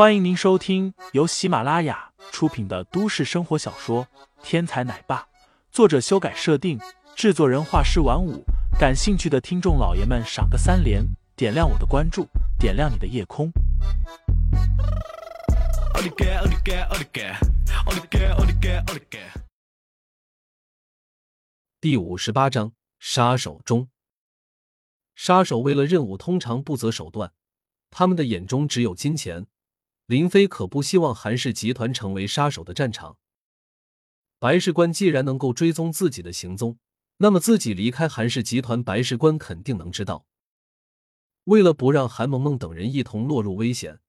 欢迎您收听由喜马拉雅出品的都市生活小说《天才奶爸》，作者修改设定，制作人画师晚舞。感兴趣的听众老爷们，赏个三连，点亮我的关注，点亮你的夜空。第五十八章：杀手中。杀手为了任务，通常不择手段，他们的眼中只有金钱。林飞可不希望韩氏集团成为杀手的战场。白事官既然能够追踪自己的行踪，那么自己离开韩氏集团，白事官肯定能知道。为了不让韩萌萌等人一同落入危险，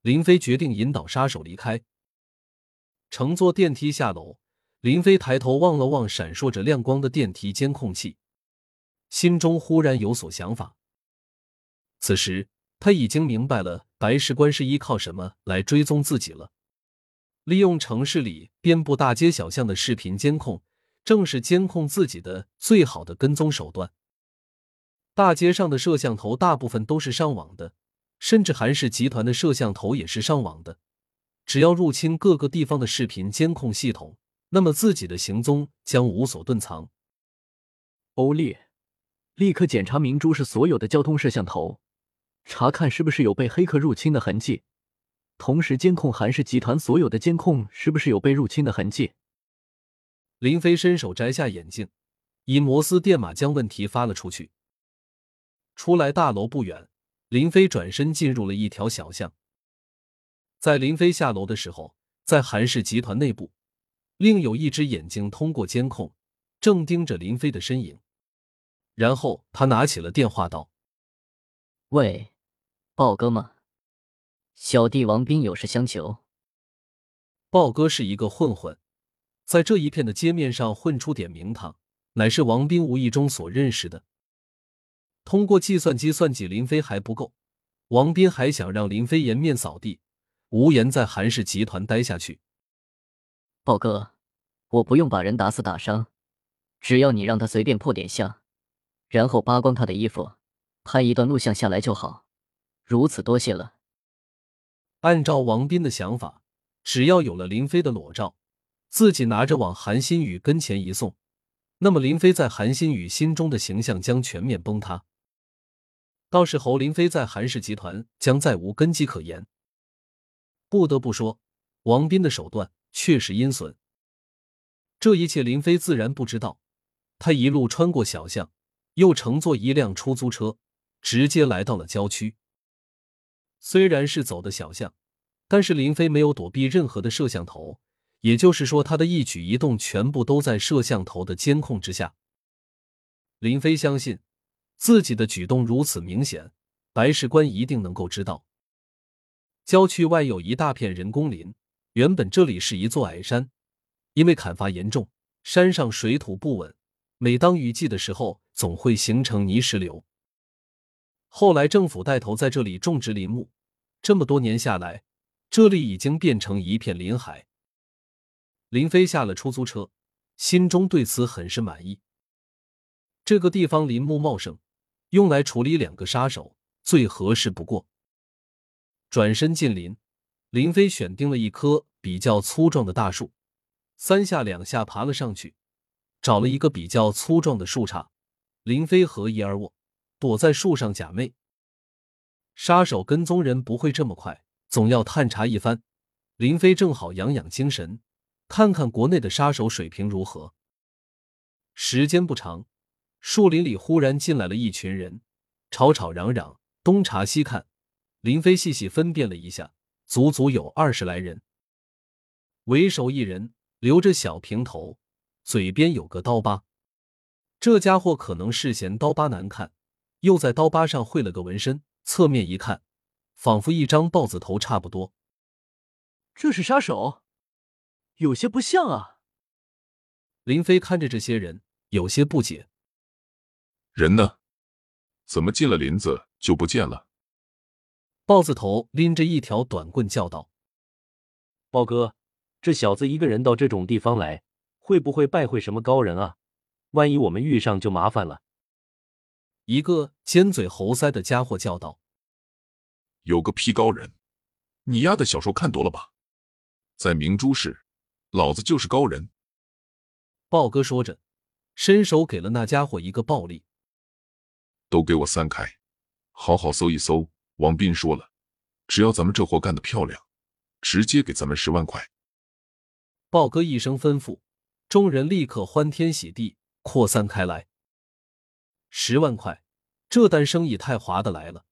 林飞决定引导杀手离开。乘坐电梯下楼，林飞抬头望了望闪烁着亮光的电梯监控器，心中忽然有所想法。此时。他已经明白了白石官是依靠什么来追踪自己了。利用城市里遍布大街小巷的视频监控，正是监控自己的最好的跟踪手段。大街上的摄像头大部分都是上网的，甚至韩氏集团的摄像头也是上网的。只要入侵各个地方的视频监控系统，那么自己的行踪将无所遁藏。欧烈，立刻检查明珠市所有的交通摄像头。查看是不是有被黑客入侵的痕迹，同时监控韩氏集团所有的监控是不是有被入侵的痕迹。林飞伸手摘下眼镜，以摩斯电码将问题发了出去。出来大楼不远，林飞转身进入了一条小巷。在林飞下楼的时候，在韩氏集团内部，另有一只眼睛通过监控正盯着林飞的身影。然后他拿起了电话，道。喂，豹哥吗？小弟王斌有事相求。豹哥是一个混混，在这一片的街面上混出点名堂，乃是王斌无意中所认识的。通过计算机算计林飞还不够，王斌还想让林飞颜面扫地，无颜在韩氏集团待下去。豹哥，我不用把人打死打伤，只要你让他随便破点相，然后扒光他的衣服。拍一段录像下来就好，如此多谢了。按照王斌的想法，只要有了林飞的裸照，自己拿着往韩新宇跟前一送，那么林飞在韩新宇心中的形象将全面崩塌。到时候，林飞在韩氏集团将再无根基可言。不得不说，王斌的手段确实阴损。这一切，林飞自然不知道。他一路穿过小巷，又乘坐一辆出租车。直接来到了郊区。虽然是走的小巷，但是林飞没有躲避任何的摄像头，也就是说，他的一举一动全部都在摄像头的监控之下。林飞相信，自己的举动如此明显，白事官一定能够知道。郊区外有一大片人工林，原本这里是一座矮山，因为砍伐严重，山上水土不稳，每当雨季的时候，总会形成泥石流。后来政府带头在这里种植林木，这么多年下来，这里已经变成一片林海。林飞下了出租车，心中对此很是满意。这个地方林木茂盛，用来处理两个杀手最合适不过。转身进林，林飞选定了一棵比较粗壮的大树，三下两下爬了上去，找了一个比较粗壮的树杈，林飞合衣而卧。躲在树上假寐。杀手跟踪人不会这么快，总要探查一番。林飞正好养养精神，看看国内的杀手水平如何。时间不长，树林里忽然进来了一群人，吵吵嚷嚷，东查西看。林飞细细分辨了一下，足足有二十来人。为首一人留着小平头，嘴边有个刀疤，这家伙可能是嫌刀疤难看。又在刀疤上绘了个纹身，侧面一看，仿佛一张豹子头差不多。这是杀手，有些不像啊。林飞看着这些人，有些不解。人呢？怎么进了林子就不见了？豹子头拎着一条短棍叫道：“豹哥，这小子一个人到这种地方来，会不会拜会什么高人啊？万一我们遇上就麻烦了。”一个尖嘴猴腮的家伙叫道：“有个屁高人，你丫的小说看多了吧？在明珠市，老子就是高人。豹哥说着，伸手给了那家伙一个暴力。都给我散开，好好搜一搜。王斌说了，只要咱们这活干得漂亮，直接给咱们十万块。豹哥一声吩咐，众人立刻欢天喜地扩散开来。十万块，这单生意太划得来了。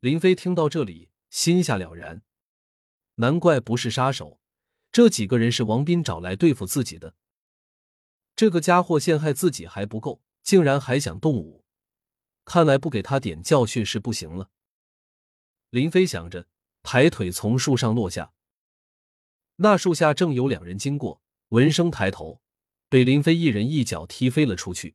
林飞听到这里，心下了然，难怪不是杀手，这几个人是王斌找来对付自己的。这个家伙陷害自己还不够，竟然还想动武，看来不给他点教训是不行了。林飞想着，抬腿从树上落下。那树下正有两人经过，闻声抬头，被林飞一人一脚踢飞了出去。